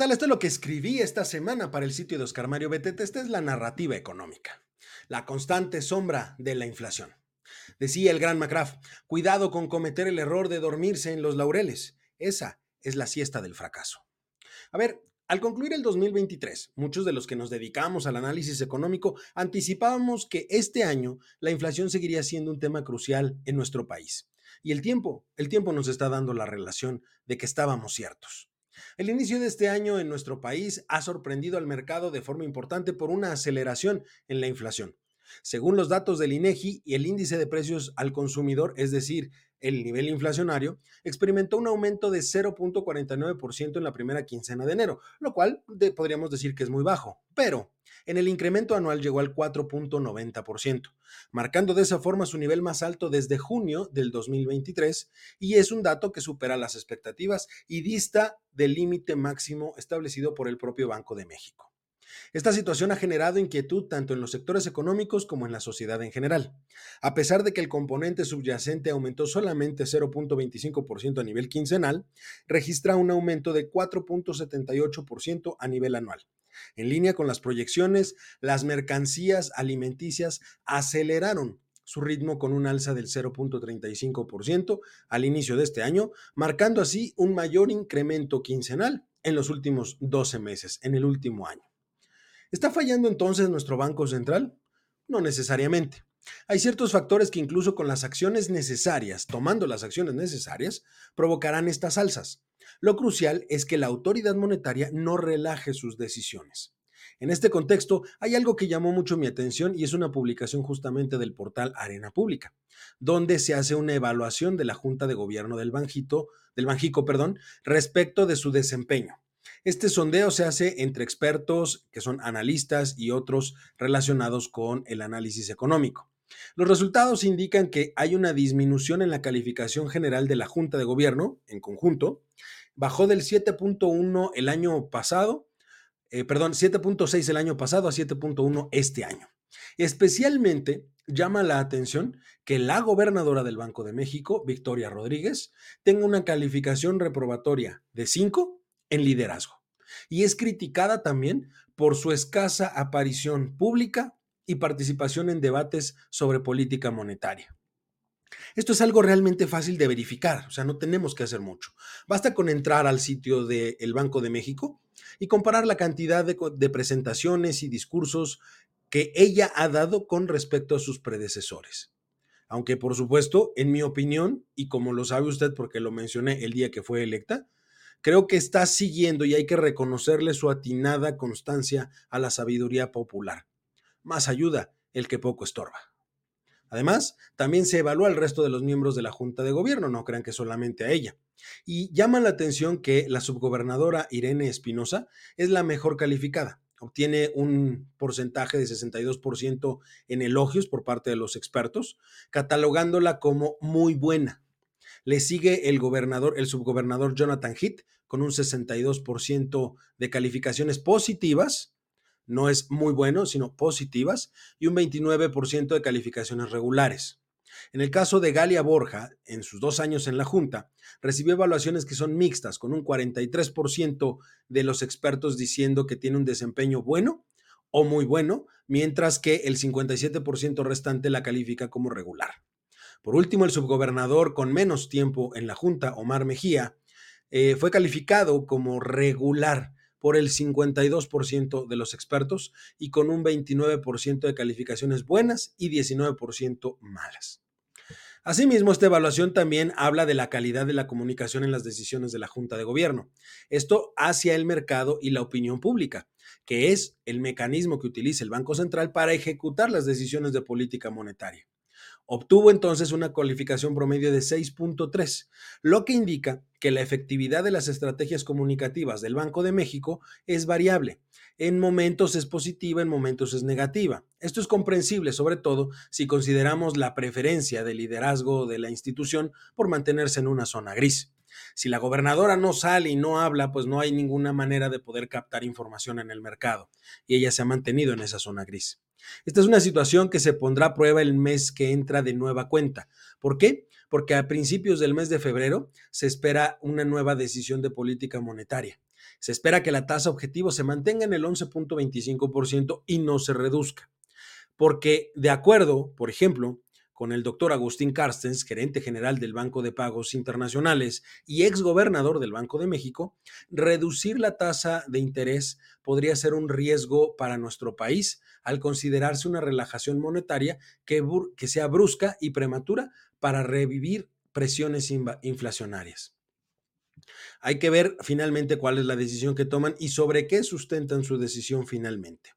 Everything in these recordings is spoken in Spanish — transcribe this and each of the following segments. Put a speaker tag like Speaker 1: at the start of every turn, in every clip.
Speaker 1: Esto es lo que escribí esta semana para el sitio de Oscar Mario Betete. Esta es la narrativa económica, la constante sombra de la inflación. Decía el gran McCraff, cuidado con cometer el error de dormirse en los laureles. Esa es la siesta del fracaso. A ver, al concluir el 2023, muchos de los que nos dedicamos al análisis económico anticipábamos que este año la inflación seguiría siendo un tema crucial en nuestro país. Y el tiempo, el tiempo nos está dando la relación de que estábamos ciertos. El inicio de este año en nuestro país ha sorprendido al mercado de forma importante por una aceleración en la inflación. Según los datos del INEGI y el índice de precios al consumidor, es decir, el nivel inflacionario, experimentó un aumento de 0.49% en la primera quincena de enero, lo cual podríamos decir que es muy bajo, pero en el incremento anual llegó al 4.90%, marcando de esa forma su nivel más alto desde junio del 2023 y es un dato que supera las expectativas y dista del límite máximo establecido por el propio Banco de México. Esta situación ha generado inquietud tanto en los sectores económicos como en la sociedad en general. A pesar de que el componente subyacente aumentó solamente 0.25% a nivel quincenal, registra un aumento de 4.78% a nivel anual. En línea con las proyecciones, las mercancías alimenticias aceleraron su ritmo con un alza del 0.35% al inicio de este año, marcando así un mayor incremento quincenal en los últimos 12 meses, en el último año. ¿Está fallando entonces nuestro Banco Central? No necesariamente. Hay ciertos factores que incluso con las acciones necesarias, tomando las acciones necesarias, provocarán estas alzas. Lo crucial es que la autoridad monetaria no relaje sus decisiones. En este contexto, hay algo que llamó mucho mi atención y es una publicación justamente del portal Arena Pública, donde se hace una evaluación de la Junta de Gobierno del Banjito, del Banjico, perdón, respecto de su desempeño. Este sondeo se hace entre expertos que son analistas y otros relacionados con el análisis económico. Los resultados indican que hay una disminución en la calificación general de la Junta de Gobierno en conjunto. Bajó del 7.1 el año pasado, eh, perdón, 7.6 el año pasado a 7.1 este año. Especialmente llama la atención que la gobernadora del Banco de México, Victoria Rodríguez, tenga una calificación reprobatoria de 5 en liderazgo. Y es criticada también por su escasa aparición pública y participación en debates sobre política monetaria. Esto es algo realmente fácil de verificar, o sea, no tenemos que hacer mucho. Basta con entrar al sitio del Banco de México y comparar la cantidad de, de, presentaciones y discursos que ella ha dado con respecto a sus predecesores. Aunque, por supuesto, en mi opinión, y como lo sabe usted porque lo mencioné el día que fue electa, Creo que está siguiendo y hay que reconocerle su atinada constancia a la sabiduría popular. Más ayuda el que poco estorba. Además, también se evalúa al resto de los miembros de la Junta de Gobierno, no crean que solamente a ella. Y llama la atención que la subgobernadora Irene Espinosa es la mejor calificada. Obtiene un porcentaje de 62% en elogios por parte de los expertos, catalogándola como muy buena. Le sigue el gobernador, el subgobernador Jonathan Heath, con un 62% de calificaciones positivas, no es muy bueno, sino positivas, y un 29% de calificaciones regulares. En el caso de Galia Borja, en sus dos años en la Junta, recibió evaluaciones que son mixtas, con un 43% de los expertos diciendo que tiene un desempeño bueno o muy bueno, mientras que el 57% restante la califica como regular. Por último, el subgobernador con menos tiempo en la Junta, Omar Mejía, eh, fue calificado como regular por el 52% de los expertos y con un 29% de calificaciones buenas y 19% malas. Asimismo, esta evaluación también habla de la calidad de la comunicación en las decisiones de la Junta de Gobierno. Esto hacia el mercado y la opinión pública, que es el mecanismo que utiliza el Banco Central para ejecutar las decisiones de política monetaria. Obtuvo entonces una cualificación promedio de 6.3, lo que indica que la efectividad de las estrategias comunicativas del Banco de México es variable. En momentos es positiva, en momentos es negativa. Esto es comprensible, sobre todo si consideramos la preferencia de liderazgo de la institución por mantenerse en una zona gris. Si la gobernadora no sale y no habla, pues no hay ninguna manera de poder captar información en el mercado. Y ella se ha mantenido en esa zona gris. Esta es una situación que se pondrá a prueba el mes que entra de nueva cuenta. ¿Por qué? Porque a principios del mes de febrero se espera una nueva decisión de política monetaria. Se espera que la tasa objetivo se mantenga en el 11.25% y no se reduzca. Porque, de acuerdo, por ejemplo, con el doctor Agustín Carstens, gerente general del Banco de Pagos Internacionales y exgobernador del Banco de México, reducir la tasa de interés podría ser un riesgo para nuestro país al considerarse una relajación monetaria que, que sea brusca y prematura para revivir presiones inflacionarias. Hay que ver finalmente cuál es la decisión que toman y sobre qué sustentan su decisión finalmente.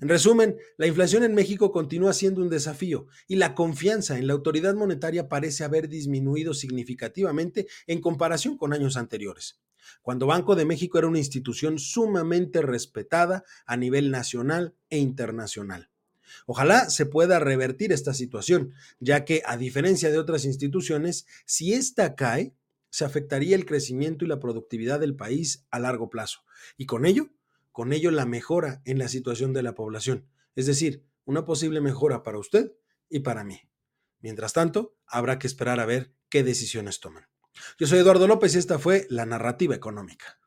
Speaker 1: En resumen, la inflación en México continúa siendo un desafío y la confianza en la autoridad monetaria parece haber disminuido significativamente en comparación con años anteriores, cuando Banco de México era una institución sumamente respetada a nivel nacional e internacional. Ojalá se pueda revertir esta situación, ya que, a diferencia de otras instituciones, si esta cae, se afectaría el crecimiento y la productividad del país a largo plazo, y con ello con ello la mejora en la situación de la población, es decir, una posible mejora para usted y para mí. Mientras tanto, habrá que esperar a ver qué decisiones toman. Yo soy Eduardo López y esta fue la narrativa económica.